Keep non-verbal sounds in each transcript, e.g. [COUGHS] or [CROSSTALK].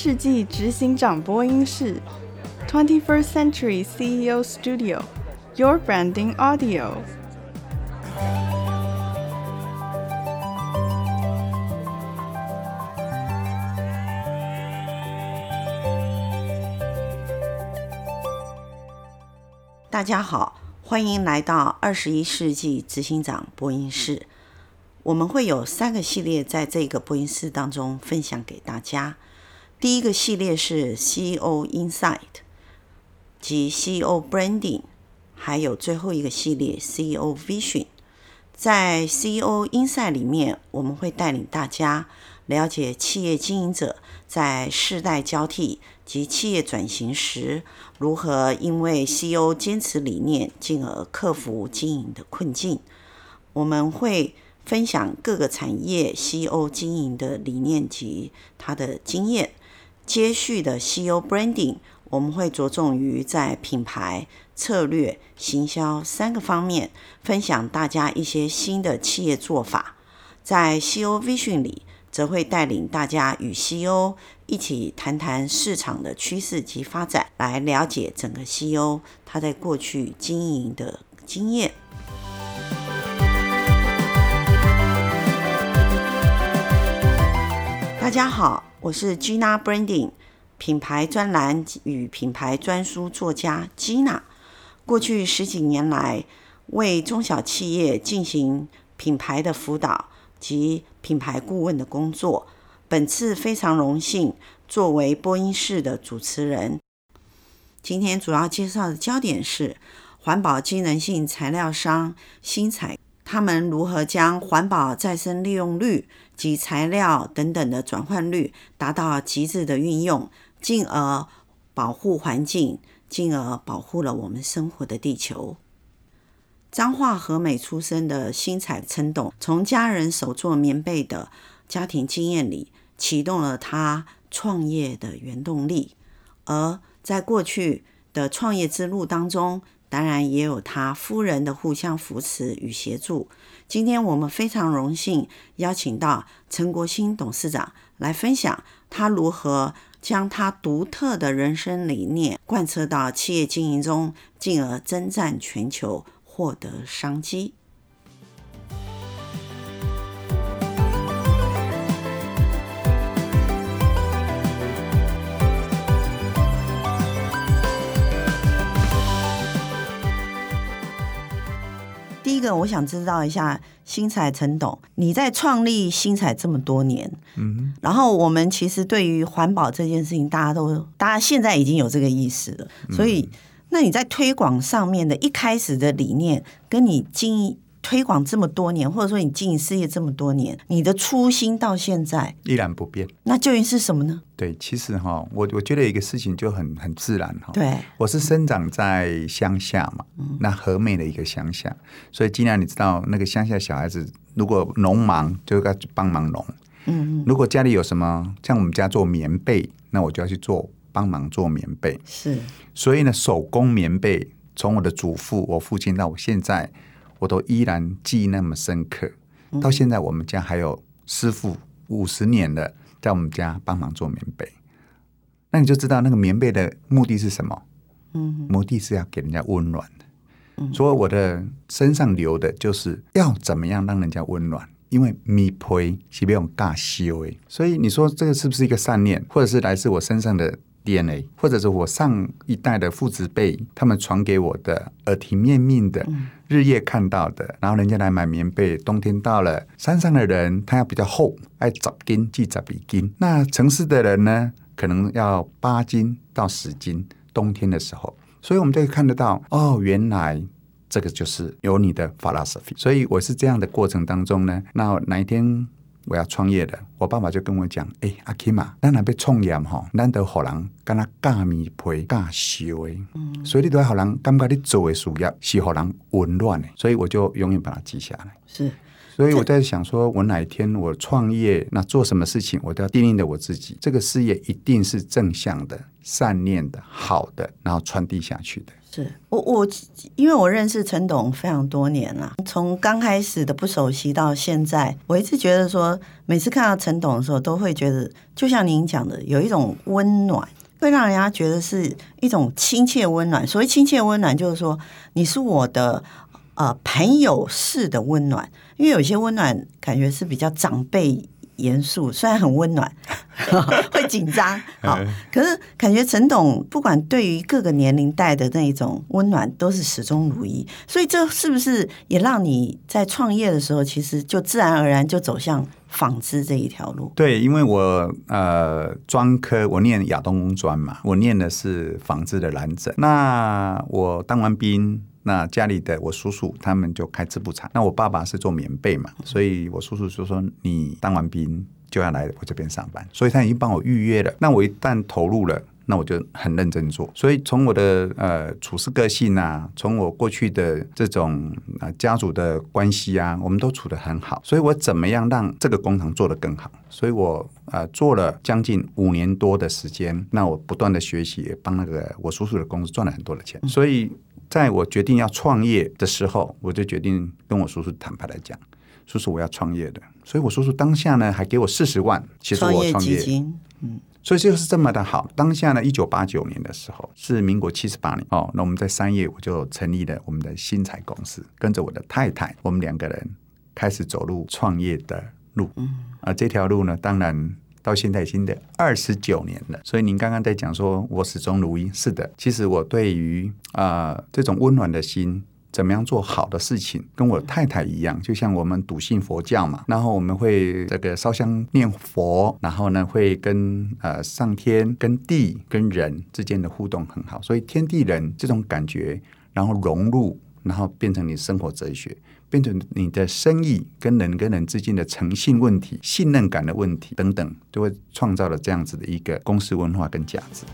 世纪执行长播音室，Twenty First Century CEO Studio，Your Branding Audio。大家好，欢迎来到二十一世纪执行长播音室。我们会有三个系列在这个播音室当中分享给大家。第一个系列是 CEO Insight 及 CEO Branding，还有最后一个系列 CEO Vision。在 CEO Insight 里面，我们会带领大家了解企业经营者在世代交替及企业转型时，如何因为 CEO 坚持理念，进而克服经营的困境。我们会分享各个产业 CEO 经营的理念及他的经验。接续的 CEO Branding，我们会着重于在品牌、策略、行销三个方面分享大家一些新的企业做法。在 CEO Vision 里，则会带领大家与 CEO 一起谈谈市场的趋势及发展，来了解整个 CEO 他在过去经营的经验。大家好，我是 Gina Branding 品牌专栏与品牌专书作家 Gina。过去十几年来，为中小企业进行品牌的辅导及品牌顾问的工作。本次非常荣幸作为播音室的主持人。今天主要介绍的焦点是环保机能性材料商新采。他们如何将环保再生利用率及材料等等的转换率达到极致的运用，进而保护环境，进而保护了我们生活的地球。彰化和美出生的新彩陈董，从家人手做棉被的家庭经验里，启动了他创业的原动力。而在过去的创业之路当中，当然也有他夫人的互相扶持与协助。今天我们非常荣幸邀请到陈国新董事长来分享他如何将他独特的人生理念贯彻到企业经营中，进而征战全球，获得商机。一个，我想知道一下新彩陈董，你在创立新彩这么多年，嗯，然后我们其实对于环保这件事情，大家都，大家现在已经有这个意识了，所以，那你在推广上面的一开始的理念，跟你经营。推广这么多年，或者说你经营事业这么多年，你的初心到现在依然不变。那究竟是什么呢？对，其实哈，我我觉得一个事情就很很自然哈。对，我是生长在乡下嘛，嗯、那和美的一个乡下，所以尽量你知道那个乡下小孩子，如果农忙就该帮忙农。嗯，如果家里有什么，像我们家做棉被，那我就要去做帮忙做棉被。是，所以呢，手工棉被从我的祖父、我父亲到我现在。我都依然记忆那么深刻，到现在我们家还有师傅五十年的，在我们家帮忙做棉被。那你就知道那个棉被的目的是什么？嗯，目的是要给人家温暖的。所以我的身上流的就是要怎么样让人家温暖，因为米胚是不用尬修诶。所以你说这个是不是一个善念，或者是来自我身上的？DNA，或者是我上一代的父子辈，他们传给我的耳提面命的，日夜看到的，然后人家来买棉被，冬天到了，山上的人他要比较厚，爱十斤至十二斤，那城市的人呢，可能要八斤到十斤，冬天的时候，所以我们就可以看得到，哦，原来这个就是有你的 philosophy，所以我是这样的过程当中呢，那哪一天。我要创业的，我爸爸就跟我讲：“哎、欸，阿 Kim 啊，咱若要创业吼，咱得互人跟他教棉被、教绣的，嗯，所以你都要互人感觉你做的事业是互人温暖的，所以我就永远把它记下来。是，所以我在想说，我哪一天我创业，那做什么事情，我都要定义的我自己，这个事业一定是正向的、善念的、好的，然后传递下去的。是我我因为我认识陈董非常多年了，从刚开始的不熟悉到现在，我一直觉得说，每次看到陈董的时候，都会觉得就像您讲的，有一种温暖，会让人家觉得是一种亲切温暖。所谓亲切温暖，就是说你是我的呃朋友式的温暖，因为有些温暖感觉是比较长辈。严肃，虽然很温暖，[LAUGHS] [LAUGHS] 会紧张。好，可是感觉陈董不管对于各个年龄带的那一种温暖，都是始终如一。所以这是不是也让你在创业的时候，其实就自然而然就走向纺织这一条路？对，因为我呃专科我念亚东工专嘛，我念的是纺织的蓝整。那我当完兵。那家里的我叔叔他们就开织布厂，那我爸爸是做棉被嘛，所以我叔叔就说，你当完兵就要来我这边上班，所以他已经帮我预约了。那我一旦投入了，那我就很认真做。所以从我的呃处事个性啊，从我过去的这种啊家族的关系啊，我们都处得很好。所以我怎么样让这个工厂做得更好？所以我呃做了将近五年多的时间，那我不断的学习，也帮那个我叔叔的公司赚了很多的钱，所以。在我决定要创业的时候，我就决定跟我叔叔坦白来讲，叔叔我要创业的，所以我叔叔当下呢还给我四十万，其实我创业，嗯，所以就是这么的好。当下呢，一九八九年的时候是民国七十八年。哦，那我们在三月我就成立了我们的新材公司，跟着我的太太，我们两个人开始走入创业的路，嗯，而这条路呢，当然。到现在已经得二十九年了，所以您刚刚在讲说，我始终如一。是的，其实我对于啊、呃、这种温暖的心，怎么样做好的事情，跟我太太一样，就像我们笃信佛教嘛，然后我们会这个烧香念佛，然后呢会跟呃上天、跟地、跟人之间的互动很好，所以天地人这种感觉，然后融入，然后变成你生活哲学。变成你的生意跟人跟人之间的诚信问题、信任感的问题等等，都会创造了这样子的一个公司文化跟价值。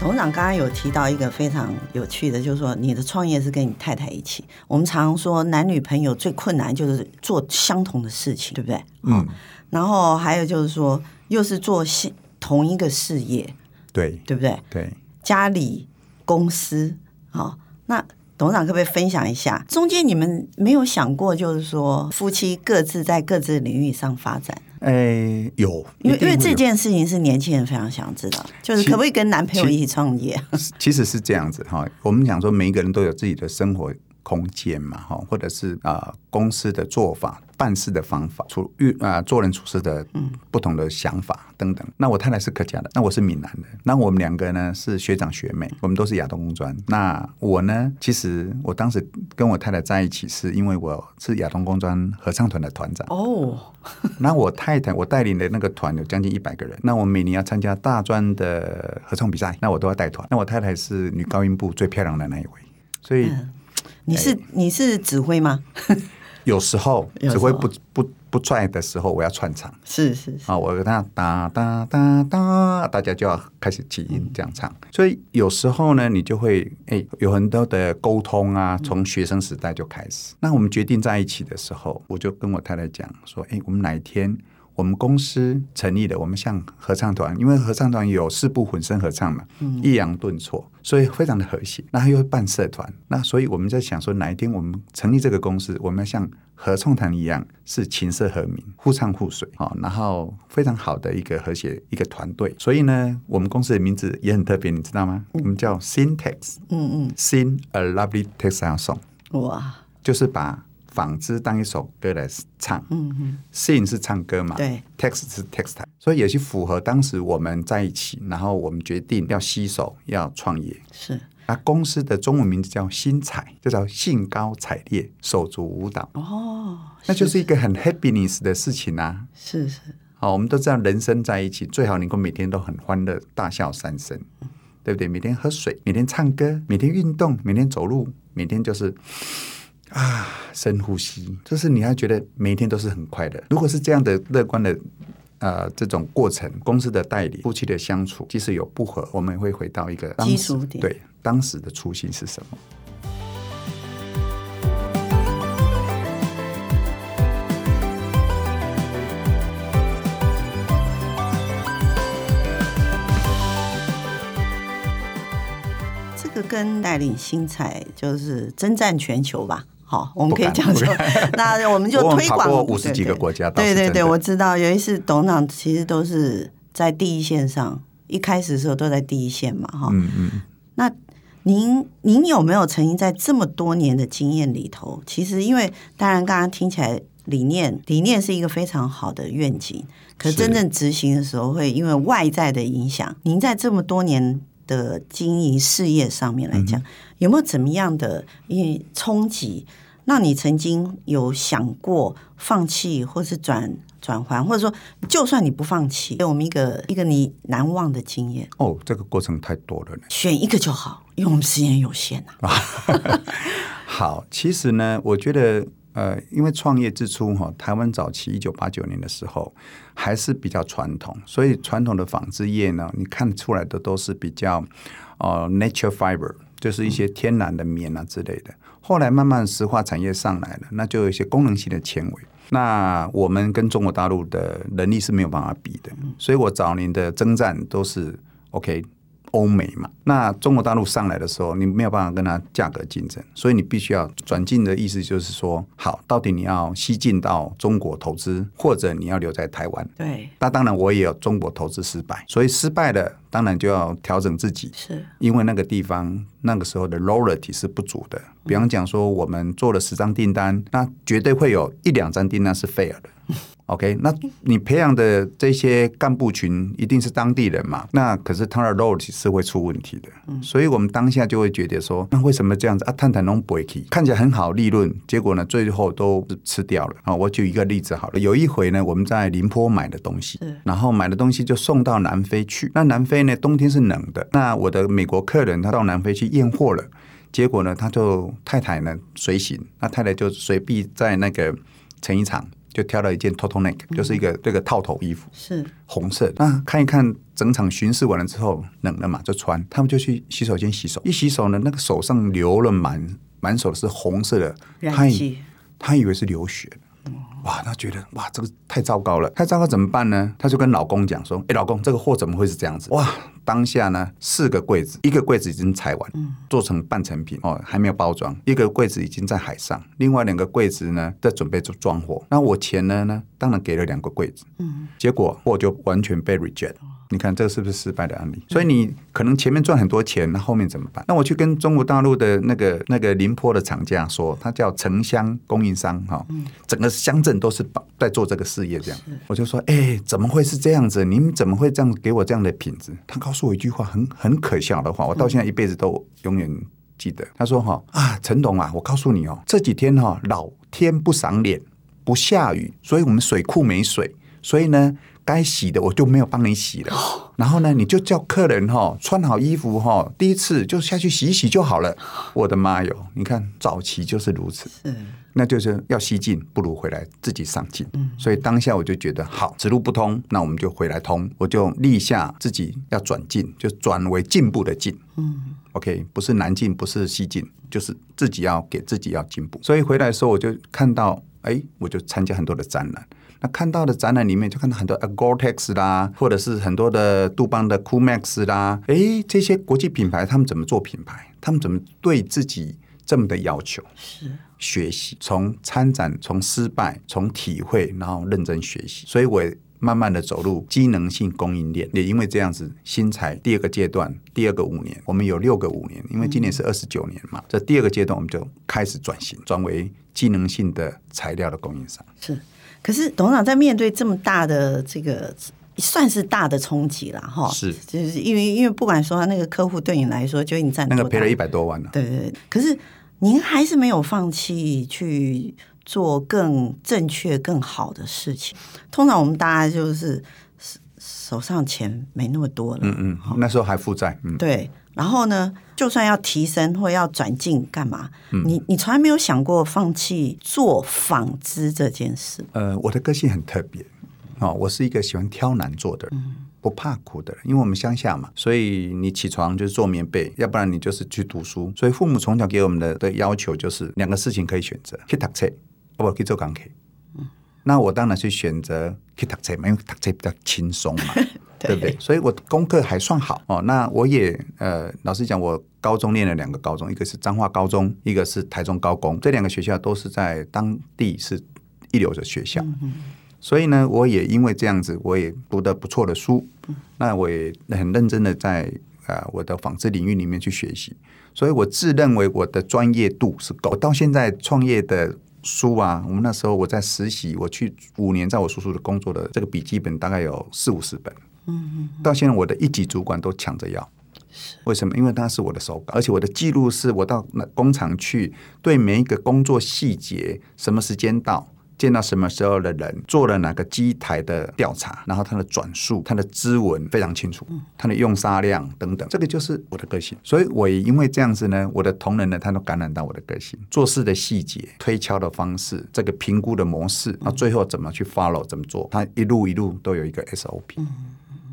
董事长刚刚有提到一个非常有趣的，就是说你的创业是跟你太太一起。我们常说男女朋友最困难就是做相同的事情，对不对？嗯。然后还有就是说，又是做同一个事业，对，对不对？对。家里公司，好，那董事长可不可以分享一下，中间你们没有想过，就是说夫妻各自在各自领域上发展？哎，有，因为因为这件事情是年轻人非常想知道，就是可不可以跟男朋友一起创业？其实是这样子哈，我们讲说每一个人都有自己的生活空间嘛，哈，或者是啊、呃、公司的做法。办事的方法，处遇啊做人处事的不同的想法等等。那我太太是客家的，那我是闽南的。那我们两个呢是学长学妹，我们都是亚东工专。那我呢，其实我当时跟我太太在一起，是因为我是亚东工专合唱团的团长。哦，[LAUGHS] 那我太太我带领的那个团有将近一百个人。那我每年要参加大专的合唱比赛，那我都要带团。那我太太是女高音部最漂亮的那一位，所以、嗯、你是、哎、你是指挥吗？[LAUGHS] 有时候 [LAUGHS] 指挥不不不在的时候，我要串场。是是是啊，我跟他哒哒哒哒，大家就要开始起音这样唱。所以有时候呢，你就会哎有很多的沟通啊，从学生时代就开始。那我们决定在一起的时候，我就跟我太太讲说，哎，我们哪一天。我们公司成立的，我们像合唱团，因为合唱团有四部混声合唱嘛，抑扬顿挫，所以非常的和谐。那还有办社团，那所以我们在想说，哪一天我们成立这个公司，我们要像合唱团一样，是琴瑟和鸣，互唱互随啊，然后非常好的一个和谐一个团队。所以呢，我们公司的名字也很特别，你知道吗？我们叫 Sing Tex，嗯嗯，Sing a lovely textile song，哇，就是把。纺织当一首歌来唱，嗯嗯，sing 是唱歌嘛，对，text 是 textile，所以也是符合当时我们在一起，然后我们决定要携手要创业，是。那公司的中文名字叫新彩，就叫兴高采烈手足舞蹈，哦，那就是一个很 happiness 的事情啊，是是。好，我们都知道人生在一起最好能够每天都很欢乐，大笑三声，对不对？每天喝水，每天唱歌，每天运动，每天走路，每天就是。啊，深呼吸，就是你要觉得每一天都是很快的。如果是这样的乐观的。呃，这种过程，公司的代理，夫妻的相处，即使有不和，我们会回到一个基础点对当时的初心是什么。这个跟带领新材就是征战全球吧。好，我们可以讲说，[LAUGHS] 那我们就推广五十几个国家。对对对，我知道，有一次董事长其实都是在第一线上，一开始的时候都在第一线嘛，哈。嗯嗯。那您您有没有曾经在这么多年的经验里头，其实因为当然刚刚听起来理念理念是一个非常好的愿景，可真正执行的时候会因为外在的影响。您在这么多年的经营事业上面来讲，嗯有没有怎么样的因为冲击？那你曾经有想过放弃，或是转转换，或者说，就算你不放弃，给我们一个一个你难忘的经验？哦，这个过程太多了呢，选一个就好，因为我们时间有限啊。[LAUGHS] 好，其实呢，我觉得，呃，因为创业之初哈，台湾早期一九八九年的时候还是比较传统，所以传统的纺织业呢，你看出来的都是比较呃 nature fiber。就是一些天然的棉啊之类的，后来慢慢石化产业上来了，那就有一些功能性的纤维。那我们跟中国大陆的能力是没有办法比的，所以我早年的征战都是 OK。欧美嘛，那中国大陆上来的时候，你没有办法跟它价格竞争，所以你必须要转进的意思就是说，好，到底你要西进到中国投资，或者你要留在台湾？对。那当然我也有中国投资失败，所以失败了，当然就要调整自己。是。因为那个地方那个时候的 loyalty 是不足的，比方讲说，我们做了十张订单，那绝对会有一两张订单是 fail 的。[LAUGHS] OK，那你培养的这些干部群一定是当地人嘛？那可是他的 loyalty 是会出问题的，所以我们当下就会觉得说，那为什么这样子啊？探探拢不会去，看起来很好利润，结果呢，最后都吃掉了啊！我举一个例子好了，有一回呢，我们在宁波买的东西，然后买的东西就送到南非去。那南非呢，冬天是冷的。那我的美国客人他到南非去验货了，结果呢，他就太太呢随行，那太太就随便在那个成衣厂。就挑了一件 turtleneck，就是一个这个套头衣服，是红色的。那看一看，整场巡视完了之后，冷了嘛，就穿。他们就去洗手间洗手，一洗手呢，那个手上流了满满手的是红色的，他以他以为是流血。哇，他觉得哇，这个太糟糕了，太糟糕怎么办呢？他就跟老公讲说：“哎，老公，这个货怎么会是这样子？”哇，当下呢，四个柜子，一个柜子已经裁完，做成半成品哦，还没有包装；一个柜子已经在海上，另外两个柜子呢在准备做装货。那我钱呢呢，当然给了两个柜子，嗯，结果货就完全被 reject。你看这个是不是失败的案例？所以你可能前面赚很多钱，那后面怎么办？那我去跟中国大陆的那个那个宁波的厂家说，他叫城乡供应商哈，整个乡镇都是在做这个事业，这样我就说，哎，怎么会是这样子？您怎么会这样给我这样的品质？他告诉我一句话，很很可笑的话，我到现在一辈子都永远记得。他说哈啊，陈董啊，我告诉你哦，这几天哈老天不赏脸，不下雨，所以我们水库没水，所以呢。该洗的我就没有帮你洗了，[GASPS] 然后呢，你就叫客人哈穿好衣服哈，第一次就下去洗一洗就好了。我的妈哟，你看早期就是如此，那就是要西进不如回来自己上进。所以当下我就觉得好，此路不通，那我们就回来通。我就立下自己要转进，就转为进步的进。嗯，OK，不是南进，不是西进，就是自己要给自己要进步。所以回来的时候我就看到，哎，我就参加很多的展览。那看到的展览里面，就看到很多 Gore-Tex 啦，或者是很多的杜邦的 Coolmax 啦，诶，这些国际品牌，他们怎么做品牌？他们怎么对自己这么的要求？是学习，从参展，从失败，从体会，然后认真学习。所以我慢慢的走入机能性供应链，也因为这样子，新材第二个阶段，第二个五年，我们有六个五年，因为今年是二十九年嘛，这、嗯、第二个阶段我们就开始转型，转为机能性的材料的供应商。是。可是董事长在面对这么大的这个算是大的冲击了哈，是，就是因为因为不管说他那个客户对你来说就已经占那个赔了一百多万了，对对对。可是您还是没有放弃去做更正确、更好的事情。通常我们大家就是手上钱没那么多了，嗯嗯，那时候还负债，嗯，对。然后呢，就算要提升或要转进干嘛？嗯、你你从来没有想过放弃做纺织这件事？呃，我的个性很特别，哦，我是一个喜欢挑难做的人，嗯、不怕苦的人。因为我们乡下嘛，所以你起床就是做棉被，要不然你就是去读书。所以父母从小给我们的的要求就是两个事情可以选择：去读册，或者去做钢铁。嗯，那我当然是选择去读册嘛，因为读册比较轻松嘛。[LAUGHS] 对不对？所以我功课还算好哦。那我也呃，老实讲，我高中念了两个高中，一个是彰化高中，一个是台中高工，这两个学校都是在当地是一流的学校。嗯所以呢，我也因为这样子，我也读得不错的书。那我也很认真的在啊、呃、我的纺织领域里面去学习。所以我自认为我的专业度是够。到现在创业的书啊，我们那时候我在实习，我去五年，在我叔叔的工作的这个笔记本大概有四五十本。嗯嗯。到现在我的一级主管都抢着要。为什么？因为他是我的手稿，而且我的记录是我到那工厂去，对每一个工作细节，什么时间到。见到什么时候的人，做了哪个机台的调查，然后他的转述、他的支纹非常清楚，他的用砂量等等，这个就是我的个性。所以我也因为这样子呢，我的同仁呢，他都感染到我的个性，做事的细节、推敲的方式、这个评估的模式，那最后怎么去 follow 怎么做，他一路一路都有一个 SOP。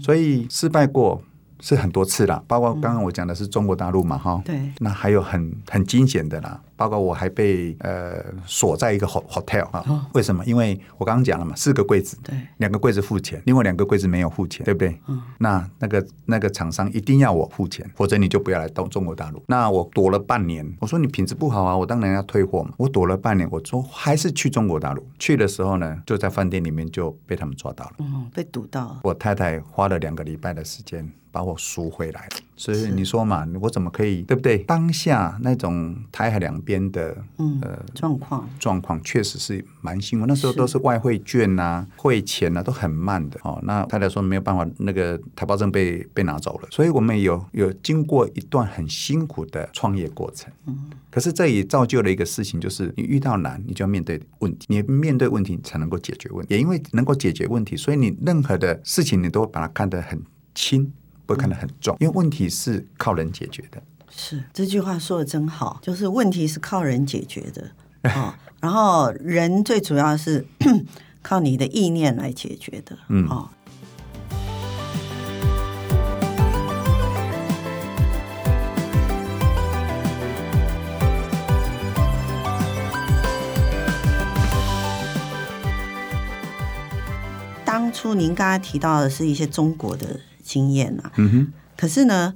所以失败过。是很多次啦，包括刚刚我讲的是中国大陆嘛，哈、嗯，对，那还有很很惊险的啦，包括我还被呃锁在一个 hotel 啊、哦，为什么？因为我刚刚讲了嘛，四个柜子，对，两个柜子付钱，另外两个柜子没有付钱，对不对？嗯，那那个那个厂商一定要我付钱，否则你就不要来到中国大陆。那我躲了半年，我说你品质不好啊，我当然要退货嘛。我躲了半年，我说还是去中国大陆。去的时候呢，就在饭店里面就被他们抓到了，嗯，被堵到了。我太太花了两个礼拜的时间。把我赎回来，所以你说嘛，我怎么可以，对不对？当下那种台海两边的嗯呃状况状况，确实是蛮辛苦。那时候都是外汇券呐、啊、汇钱呐、啊，都很慢的哦。那太太说没有办法，那个台胞证被被拿走了，所以我们有有经过一段很辛苦的创业过程。嗯，可是这也造就了一个事情，就是你遇到难，你就要面对问题，你面对问题才能够解决问题。也因为能够解决问题，所以你任何的事情你都把它看得很轻。不会看得很重，因为问题是靠人解决的。是这句话说的真好，就是问题是靠人解决的 [LAUGHS] 哦。然后人最主要是 [COUGHS] 靠你的意念来解决的。嗯哦。当初您刚才提到的是一些中国的。经验啊，嗯哼，可是呢，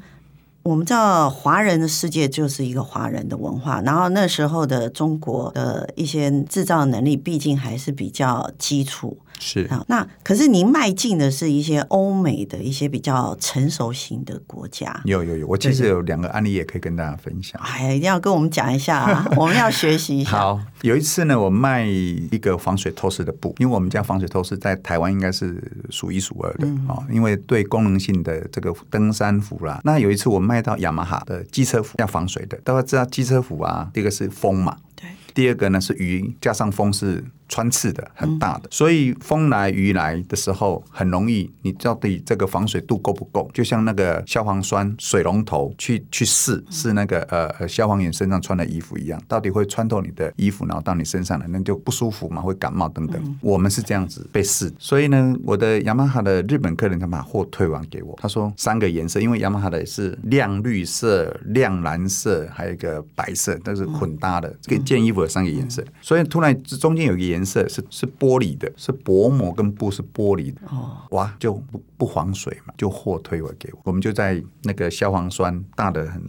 我们知道华人的世界就是一个华人的文化，然后那时候的中国的一些制造能力，毕竟还是比较基础。是啊，那可是您迈进的是一些欧美的一些比较成熟型的国家。有有有，我其实有两个案例也可以跟大家分享。哎，一定要跟我们讲一下啊，[LAUGHS] 我们要学习一下。好，有一次呢，我卖一个防水透视的布，因为我们家防水透视在台湾应该是数一数二的啊，嗯、因为对功能性的这个登山服啦。那有一次我卖到雅马哈的机车服要防水的，大家知道机车服啊，第一个是风嘛，对，第二个呢是雨加上风是。穿刺的很大的，所以风来雨来的时候很容易，你到底这个防水度够不够？就像那个消防栓水龙头去去试试那个呃消防员身上穿的衣服一样，到底会穿透你的衣服，然后到你身上来，那就不舒服嘛，会感冒等等。嗯、我们是这样子被试，所以呢，我的雅马哈的日本客人他把货退完给我，他说三个颜色，因为雅马哈的是亮绿色、亮蓝色，还有一个白色，但是混搭的，这个件衣服有三个颜色，所以突然中间有一个颜。颜色是是玻璃的，是薄膜跟布是玻璃的，哦，哇，就不不防水嘛，就货退回给我，我们就在那个消防栓大的很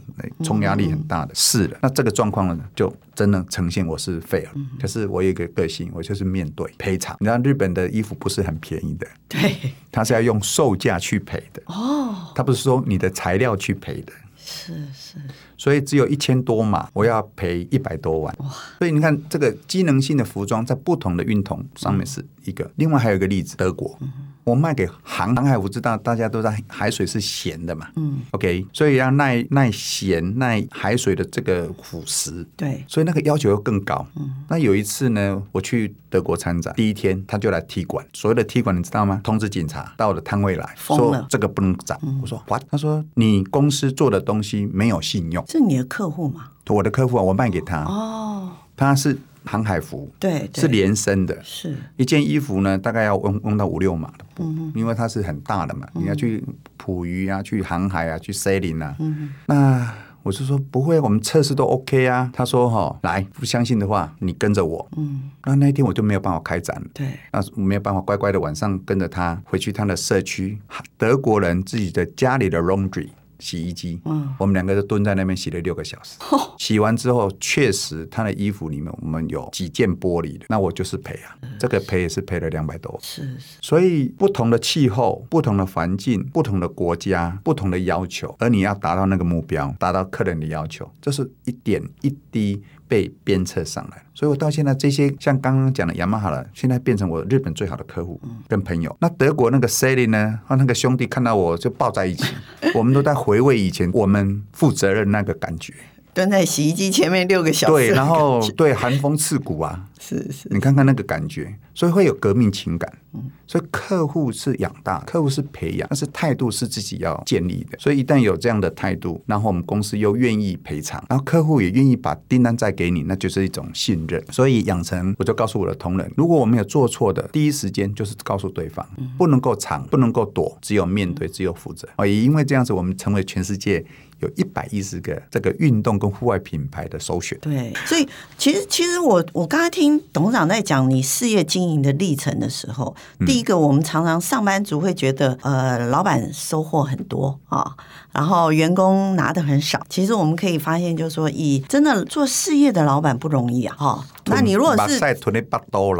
冲压力很大的试了，嗯、那这个状况呢，就真的呈现我是废了。嗯、可是我有一个个性，我就是面对赔偿。你知道日本的衣服不是很便宜的，对，它是要用售价去赔的，哦，它不是说你的材料去赔的。是是，所以只有一千多码，我要赔一百多万。哇！所以你看，这个机能性的服装在不同的运筒上面是一个。另外还有一个例子，德国。我卖给航航海，我知道大家都在海水是咸的嘛，嗯，OK，所以要耐耐咸、耐海水的这个腐蚀，对，所以那个要求又更高。嗯，那有一次呢，我去德国参展，第一天他就来踢馆，所谓的踢馆你知道吗？通知警察到我的摊位来说这个不能展。嗯、我说 What？他说你公司做的东西没有信用。是你的客户吗？我的客户啊，我卖给他。哦，他是。航海服对，对，是连身的，是一件衣服呢，大概要用用到五六码的布，嗯、因为它是很大的嘛，嗯、你要去捕鱼啊，去航海啊，去 sailing 啊，嗯、那我就说不会，我们测试都 OK 啊。他说哈、哦，来，不相信的话，你跟着我。嗯，那那一天我就没有办法开展了。对，那没有办法乖乖的晚上跟着他回去他的社区，德国人自己的家里的 laundry。洗衣机，嗯，我们两个就蹲在那边洗了六个小时。哦、洗完之后，确实他的衣服里面我们有几件玻璃的，那我就是赔啊，这个赔也是赔了两百多。是是。所以不同的气候、不同的环境、不同的国家、不同的要求，而你要达到那个目标，达到客人的要求，这是一点一滴。被鞭策上来，所以我到现在这些像刚刚讲的雅马哈了，现在变成我日本最好的客户跟朋友。那德国那个 Sally 呢？和那个兄弟看到我就抱在一起，[LAUGHS] 我们都在回味以前我们负责任那个感觉。蹲在洗衣机前面六个小时，对，然后对寒风刺骨啊。[LAUGHS] 是是，你看看那个感觉，所以会有革命情感。嗯，所以客户是养大，客户是培养，但是态度是自己要建立的。所以一旦有这样的态度，然后我们公司又愿意赔偿，然后客户也愿意把订单再给你，那就是一种信任。所以养成，我就告诉我的同仁，如果我们有做错的，第一时间就是告诉对方，不能够藏，不能够躲，只有面对，只有负责。哦，也因为这样子，我们成为全世界有一百一十个这个运动跟户外品牌的首选。对，所以其实其实我我刚才听。董事长在讲你事业经营的历程的时候，第一个，我们常常上班族会觉得，呃，老板收获很多啊，然后员工拿的很少。其实我们可以发现，就是说，以真的做事业的老板不容易啊，哈。那你如果是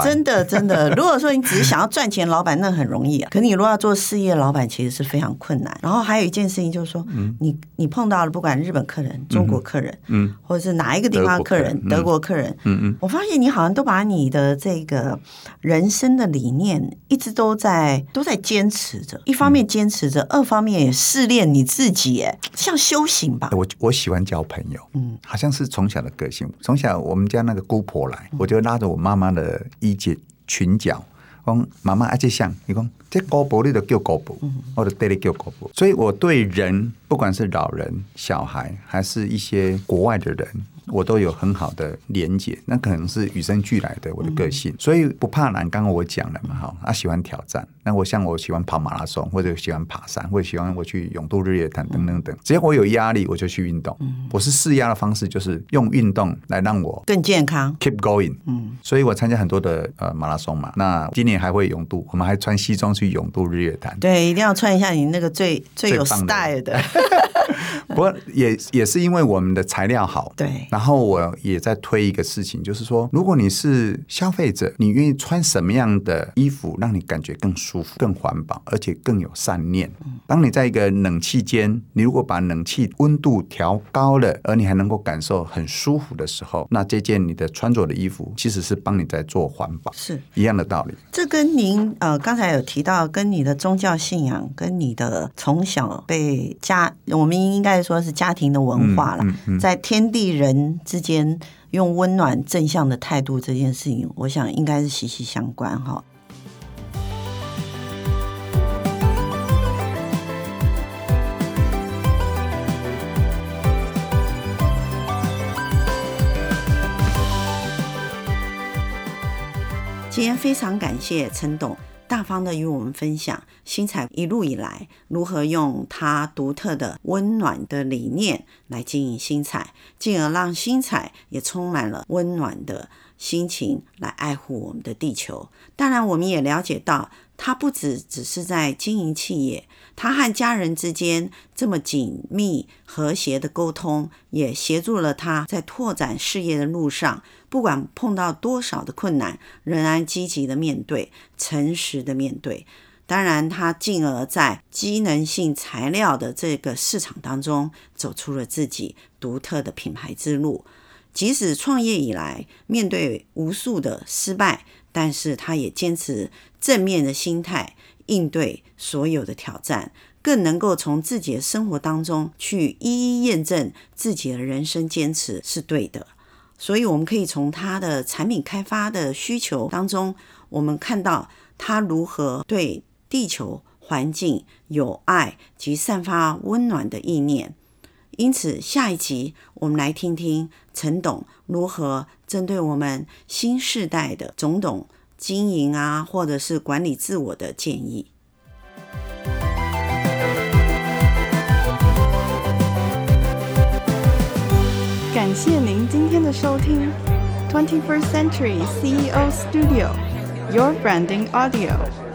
真的真的，[LAUGHS] 如果说你只是想要赚钱，老板那很容易啊。可你如果要做事业，老板其实是非常困难。然后还有一件事情就是说，你你碰到了不管日本客人、中国客人，嗯，或者是哪一个地方的客人，德国客人，嗯嗯，我发现你好像都把你的这个人生的理念一直都在都在坚持着。一方面坚持着，二方面也试炼你自己，哎，像修行吧。我我喜欢交朋友，嗯，好像是从小的个性。从小我们家那个姑婆来。我就拉着我妈妈的衣襟裙角，讲妈妈，阿这像你讲这高博你都叫高博，我都对你叫高博。所以我对人，不管是老人、小孩，还是一些国外的人。我都有很好的连接，那可能是与生俱来的我的个性，所以不怕难。刚刚我讲了嘛，哈，啊喜欢挑战。那我像我喜欢跑马拉松，或者喜欢爬山，或者喜欢我去永渡日月潭等等等。只要我有压力，我就去运动。我是释压的方式，就是用运动来让我更健康，keep going。嗯，所以我参加很多的呃马拉松嘛。那今年还会永渡，我们还穿西装去永渡日月潭。对，一定要穿一下你那个最最有 style 的。[LAUGHS] [LAUGHS] 不过也也是因为我们的材料好，对。然后我也在推一个事情，就是说，如果你是消费者，你愿意穿什么样的衣服，让你感觉更舒服、更环保，而且更有善念。当你在一个冷气间，你如果把冷气温度调高了，而你还能够感受很舒服的时候，那这件你的穿着的衣服，其实是帮你在做环保，是一样的道理。这跟您呃刚才有提到，跟你的宗教信仰，跟你的从小被家，我们应该。说是家庭的文化了，在天地人之间用温暖正向的态度这件事情，我想应该是息息相关哈。今天非常感谢陈董。大方的与我们分享新彩一路以来如何用它独特的温暖的理念来经营新彩，进而让新彩也充满了温暖的心情来爱护我们的地球。当然，我们也了解到，他不只只是在经营企业，他和家人之间这么紧密和谐的沟通，也协助了他在拓展事业的路上。不管碰到多少的困难，仍然积极的面对，诚实的面对。当然，他进而在机能性材料的这个市场当中，走出了自己独特的品牌之路。即使创业以来面对无数的失败，但是他也坚持正面的心态应对所有的挑战，更能够从自己的生活当中去一一验证自己的人生坚持是对的。所以，我们可以从他的产品开发的需求当中，我们看到他如何对地球环境有爱及散发温暖的意念。因此，下一集我们来听听陈董如何针对我们新世代的种种经营啊，或者是管理自我的建议。感谢您今天的收听，Twenty First Century CEO Studio，Your Branding Audio。